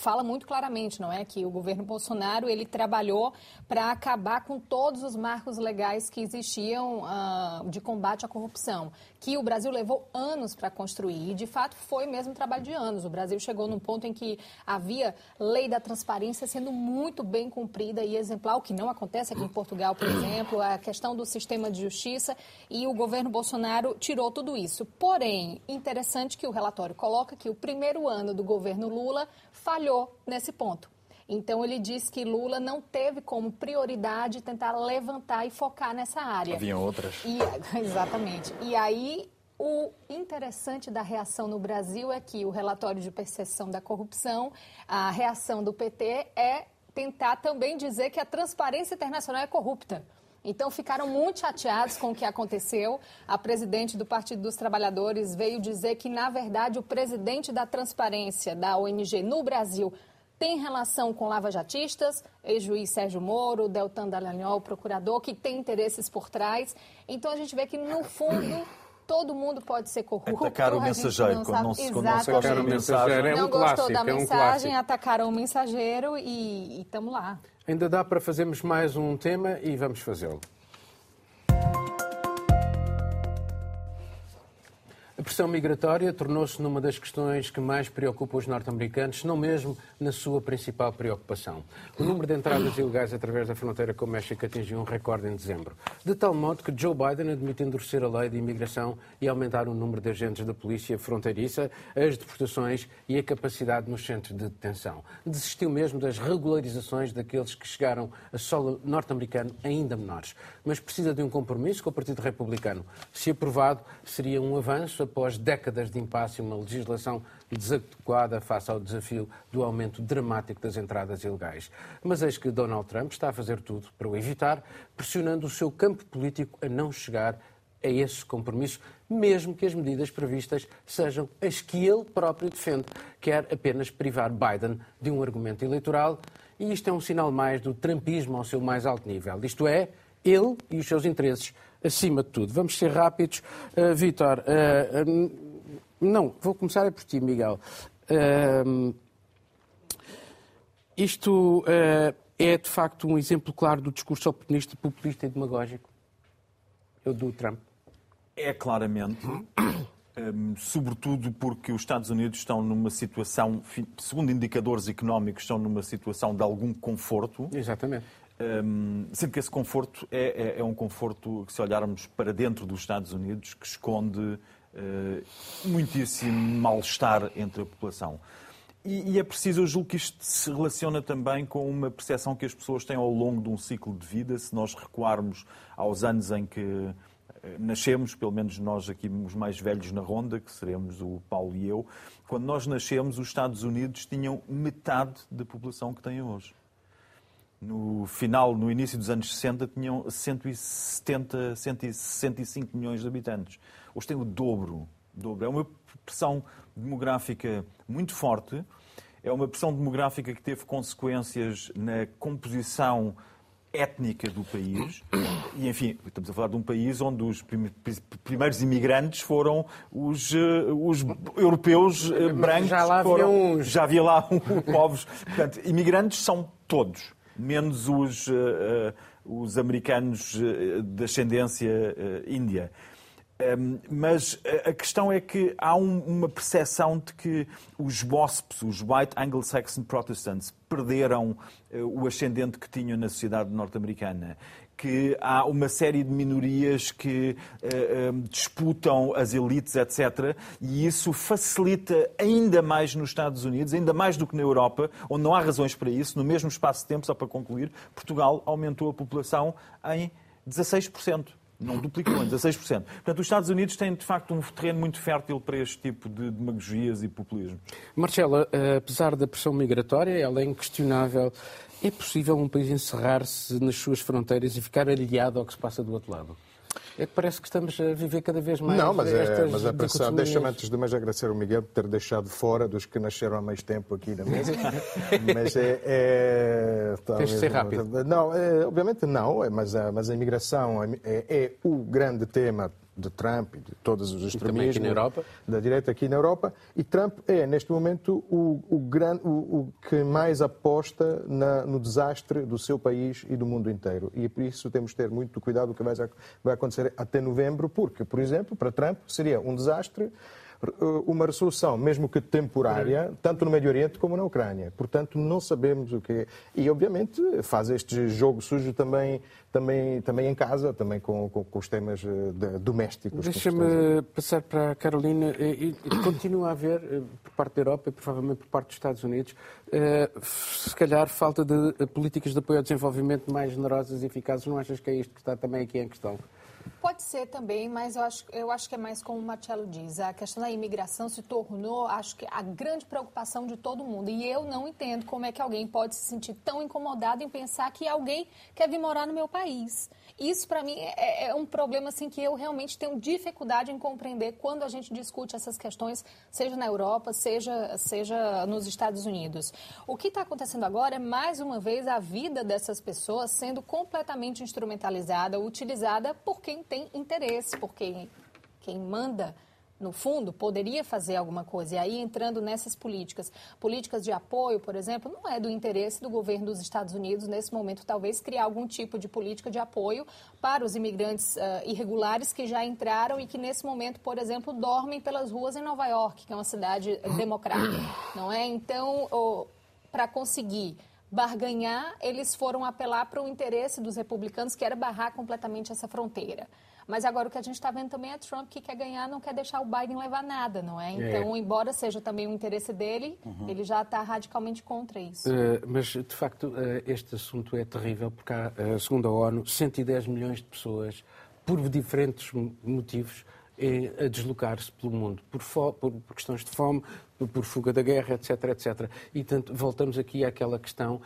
fala muito claramente, não é, que o governo Bolsonaro ele trabalhou para acabar com todos os marcos legais que existiam uh, de combate à corrupção, que o Brasil levou anos para construir e de fato foi mesmo trabalho de anos. O Brasil chegou num ponto em que havia lei da transparência sendo muito bem cumprida e exemplar, o que não acontece aqui em Portugal, por exemplo, a questão do sistema de justiça e o governo Bolsonaro tirou tudo isso. Porém, interessante que o relatório coloca que o primeiro ano do governo Lula falhou nesse ponto. Então, ele diz que Lula não teve como prioridade tentar levantar e focar nessa área. Havia outras. E, [laughs] exatamente. E aí, o interessante da reação no Brasil é que o relatório de percepção da corrupção, a reação do PT é tentar também dizer que a transparência internacional é corrupta. Então ficaram muito chateados com o que aconteceu. A presidente do Partido dos Trabalhadores veio dizer que, na verdade, o presidente da transparência da ONG no Brasil tem relação com lava-jatistas, ex-juiz Sérgio Moro, Deltan Dallagnol, procurador, que tem interesses por trás. Então a gente vê que, no fundo, todo mundo pode ser corrupto. Atacar o mensageiro, quando não, se, quando não se o mensageiro. É um não clássico, gostou da é um mensagem, atacaram o mensageiro e estamos lá. Ainda dá para fazermos mais um tema e vamos fazê-lo. Pressão migratória tornou-se numa das questões que mais preocupa os norte-americanos, não mesmo na sua principal preocupação. O número de entradas ilegais através da fronteira com o México atingiu um recorde em dezembro, de tal modo que Joe Biden admite endurecer a lei de imigração e aumentar o número de agentes da polícia fronteiriça, as deportações e a capacidade nos centros de detenção. Desistiu mesmo das regularizações daqueles que chegaram a solo norte-americano ainda menores, mas precisa de um compromisso com o Partido Republicano. Se aprovado, seria um avanço após décadas de impasse e uma legislação desadequada face ao desafio do aumento dramático das entradas ilegais. Mas eis que Donald Trump está a fazer tudo para o evitar, pressionando o seu campo político a não chegar a esse compromisso, mesmo que as medidas previstas sejam as que ele próprio defende. Quer apenas privar Biden de um argumento eleitoral e isto é um sinal mais do trumpismo ao seu mais alto nível. Isto é, ele e os seus interesses acima de tudo. Vamos ser rápidos. Uh, Vítor, uh, uh, não, vou começar é por ti, Miguel. isto é, de facto, um exemplo claro do discurso oportunista, populista e demagógico? Eu do Trump. É claramente. Sobretudo porque os Estados Unidos estão numa situação, segundo indicadores económicos, estão numa situação de algum conforto. Exatamente. Um, sendo que esse conforto é, é, é, um conforto que, se olharmos para dentro dos Estados Unidos, que esconde uh, muitíssimo mal-estar entre a população. E, e, é preciso, eu julgo que isto se relaciona também com uma percepção que as pessoas têm ao longo de um ciclo de vida. Se nós recuarmos aos anos em que uh, nascemos, pelo menos nós aqui, os mais velhos na ronda, que seremos o Paulo e eu, quando nós nascemos, os Estados Unidos tinham metade da população que têm hoje no final, no início dos anos 60, tinham 170, 165 milhões de habitantes. Hoje tem o dobro. dobro. É uma pressão demográfica muito forte. É uma pressão demográfica que teve consequências na composição étnica do país. E, enfim, estamos a falar de um país onde os primeiros imigrantes foram os, os europeus brancos. Já lá havia uns. Já havia lá [laughs] povos. Portanto, imigrantes são todos, menos os, os americanos de ascendência índia. Um, mas a questão é que há um, uma percepção de que os WASPs, os White Anglo-Saxon Protestants, perderam uh, o ascendente que tinham na sociedade norte-americana. Que há uma série de minorias que uh, um, disputam as elites, etc. E isso facilita ainda mais nos Estados Unidos, ainda mais do que na Europa, onde não há razões para isso. No mesmo espaço de tempo, só para concluir, Portugal aumentou a população em 16% não duplicou em 16%. Portanto, os Estados Unidos têm, de facto, um terreno muito fértil para este tipo de demagogias e populismo. Marcela, apesar da pressão migratória, ela é inquestionável. É possível um país encerrar-se nas suas fronteiras e ficar aliado ao que se passa do outro lado? É que parece que estamos a viver cada vez mais. Não, mas, é, mas a pressão. Deixa-me antes de mais agradecer o Miguel por ter deixado fora dos que nasceram há mais tempo aqui na mesa. [laughs] mas é. é Tens de ser rápido. Não, é, obviamente não, mas a, mas a imigração é, é o grande tema de Trump e de todos os extremismos Europa. da direita aqui na Europa. E Trump é, neste momento, o, o, gran, o, o que mais aposta na, no desastre do seu país e do mundo inteiro. E por isso temos de ter muito cuidado o que vai, vai acontecer até novembro, porque, por exemplo, para Trump seria um desastre uma resolução, mesmo que temporária, tanto no Médio Oriente como na Ucrânia. Portanto, não sabemos o que é. E, obviamente, faz este jogo sujo também, também, também em casa, também com, com, com os temas de, domésticos. Deixa-me passar para a Carolina. E, e continua a haver, por parte da Europa e provavelmente por parte dos Estados Unidos, se calhar falta de políticas de apoio ao desenvolvimento mais generosas e eficazes. Não achas que é isto que está também aqui em questão? Pode ser também, mas eu acho, eu acho que é mais como o Marcelo diz. A questão da imigração se tornou, acho que, a grande preocupação de todo mundo. E eu não entendo como é que alguém pode se sentir tão incomodado em pensar que alguém quer vir morar no meu país. Isso, para mim, é, é, um problema assim, que eu realmente tenho dificuldade em compreender quando a gente discute essas questões, seja na Europa, seja, seja nos Estados Unidos. O que está acontecendo agora é, mais uma vez, a vida dessas pessoas sendo completamente instrumentalizada, utilizada por quem tem interesse, por quem, quem manda no fundo, poderia fazer alguma coisa. E aí, entrando nessas políticas, políticas de apoio, por exemplo, não é do interesse do governo dos Estados Unidos, nesse momento, talvez criar algum tipo de política de apoio para os imigrantes uh, irregulares que já entraram e que, nesse momento, por exemplo, dormem pelas ruas em Nova York, que é uma cidade democrática, não é? Então, oh, para conseguir barganhar, eles foram apelar para o interesse dos republicanos, que era barrar completamente essa fronteira. Mas agora o que a gente está vendo também é Trump que quer ganhar, não quer deixar o Biden levar nada, não é? Então, é. embora seja também um interesse dele, uhum. ele já está radicalmente contra isso. Uh, mas, de facto, uh, este assunto é terrível, porque há, uh, segundo a ONU, 110 milhões de pessoas, por diferentes motivos, a deslocar-se pelo mundo, por, por, por, questões de fome, por fuga da guerra, etc, etc. E, tanto, voltamos aqui àquela questão,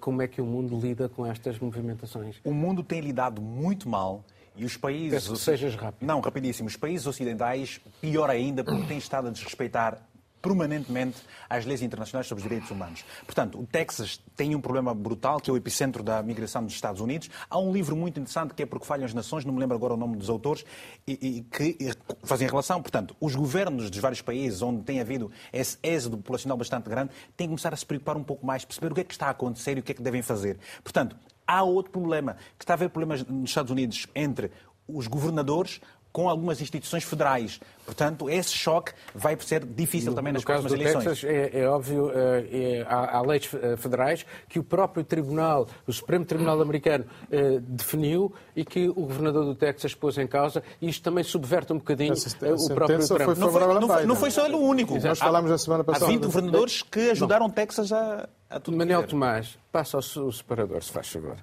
como é que o mundo lida com estas movimentações? O mundo tem lidado muito mal e os países. Peço que sejas rápido. Não, rapidíssimo. Os países ocidentais, pior ainda, porque têm estado a desrespeitar permanentemente as leis internacionais sobre os direitos humanos. Portanto, o Texas tem um problema brutal, que é o epicentro da migração dos Estados Unidos. Há um livro muito interessante que é Porque Falham as Nações, não me lembro agora o nome dos autores, e, e que fazem relação. Portanto, os governos dos vários países onde tem havido esse êxodo populacional bastante grande têm que começar a se preocupar um pouco mais, perceber o que é que está a acontecer e o que é que devem fazer. Portanto, há outro problema, que está a haver problemas nos Estados Unidos entre os governadores com algumas instituições federais. Portanto, esse choque vai ser difícil no, também nas no próximas caso do eleições. Texas, é, é óbvio, é, é, há, há, leis eh, federais que o próprio Tribunal, o Supremo Tribunal Americano, é, definiu e que o governador do Texas pôs em causa. E isto também subverte um bocadinho a, o próprio Trump. Foi não, foi, não, foi, não foi só ele o único. Nós falámos na semana passada. Há 20 governadores que ajudaram o Texas a, a tudo Manuel Tomás, passa o separador, se faz favor.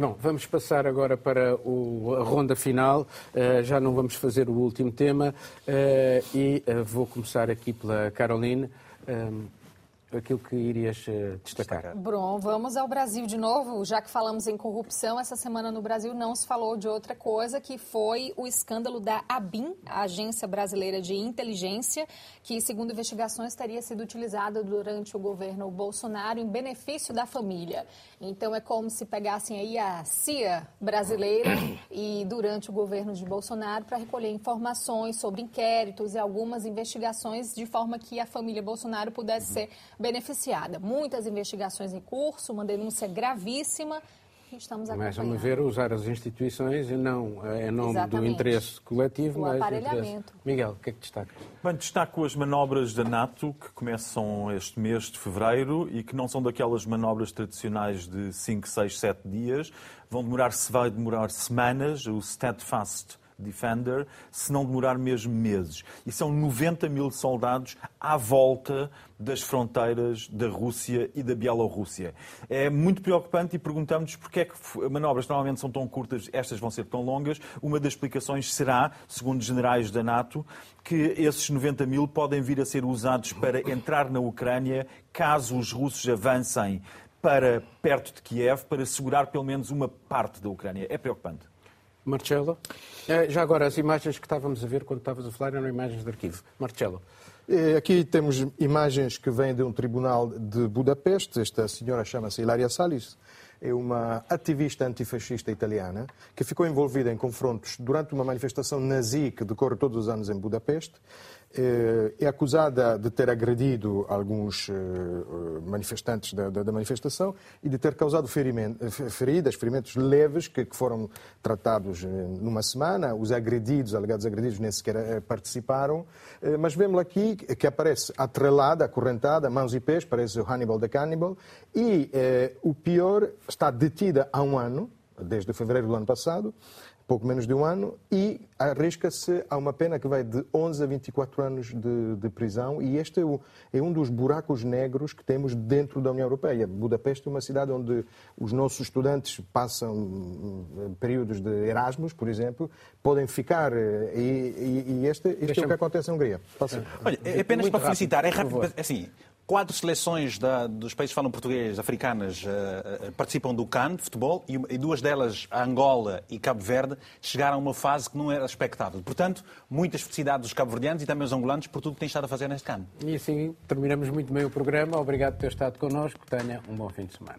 Bom, vamos passar agora para o, a ronda final. Uh, já não vamos fazer o último tema uh, e uh, vou começar aqui pela Caroline. Aquilo que irias uh, destacar. Bom, vamos ao Brasil de novo. Já que falamos em corrupção, essa semana no Brasil não se falou de outra coisa, que foi o escândalo da ABIN, a Agência Brasileira de Inteligência, que, segundo investigações, teria sido utilizada durante o governo Bolsonaro em benefício da família. Então, é como se pegassem aí a CIA brasileira e durante o governo de Bolsonaro para recolher informações sobre inquéritos e algumas investigações de forma que a família Bolsonaro pudesse ser beneficiada. Muitas investigações em curso, uma denúncia gravíssima estamos acompanhando. Mas, a me ver, usar as instituições e não em nome Exatamente. do interesse coletivo, o mas aparelhamento. Interesse... Miguel, o que é que destacas? Bem, destaco as manobras da NATO, que começam este mês de fevereiro e que não são daquelas manobras tradicionais de 5, 6, 7 dias. Vão demorar, se vai demorar semanas, o Steadfast Defender, se não demorar mesmo meses. E são 90 mil soldados à volta das fronteiras da Rússia e da Bielorrússia. É muito preocupante e perguntamos porque é que manobras normalmente são tão curtas, estas vão ser tão longas. Uma das explicações será, segundo generais da NATO, que esses 90 mil podem vir a ser usados para entrar na Ucrânia caso os russos avancem para perto de Kiev para segurar pelo menos uma parte da Ucrânia. É preocupante. Marcelo, eh, já agora as imagens que estávamos a ver quando estavas a falar eram imagens de arquivo. Marcelo. Eh, aqui temos imagens que vêm de um tribunal de Budapeste. Esta senhora chama-se Hilaria Salis. É uma ativista antifascista italiana que ficou envolvida em confrontos durante uma manifestação nazi que decorre todos os anos em Budapeste é acusada de ter agredido alguns eh, manifestantes da, da, manifestação e de ter causado feridas, ferimentos leves que, que, foram tratados eh, numa semana. Os agredidos, alegados agredidos, nem sequer participaram. Mas vemos aqui que aparece atrelada, acorrentada, mãos e pés, parece o Hannibal the Cannibal. E o pior, está detida há um ano, desde fevereiro do ano passado, pouco menos de um ano, e arrisca-se a uma pena que vai de 11 a 24 anos de, de prisão, e este é, o, é, um dos buracos negros que temos dentro da União Europeia. Budapeste é uma cidade onde os nossos estudantes passam hum, períodos de Erasmus, por exemplo, podem ficar, eh, e, e, e este, este é o que acontece em Hungria. Olha, é apenas para felicitar, é rápido, assim, Quatro seleções da, dos países que falam português, africanas, uh, participam do CAN de futebol e, e, duas delas, Angola e Cabo Verde, chegaram a uma fase que não era expectável. Portanto, muitas felicidades dos cabo-verdianos e também aos angolanos por tudo que têm estado a fazer neste CAN. E assim terminamos muito bem o programa. Obrigado por ter estado connosco. Tenha um bom fim de semana.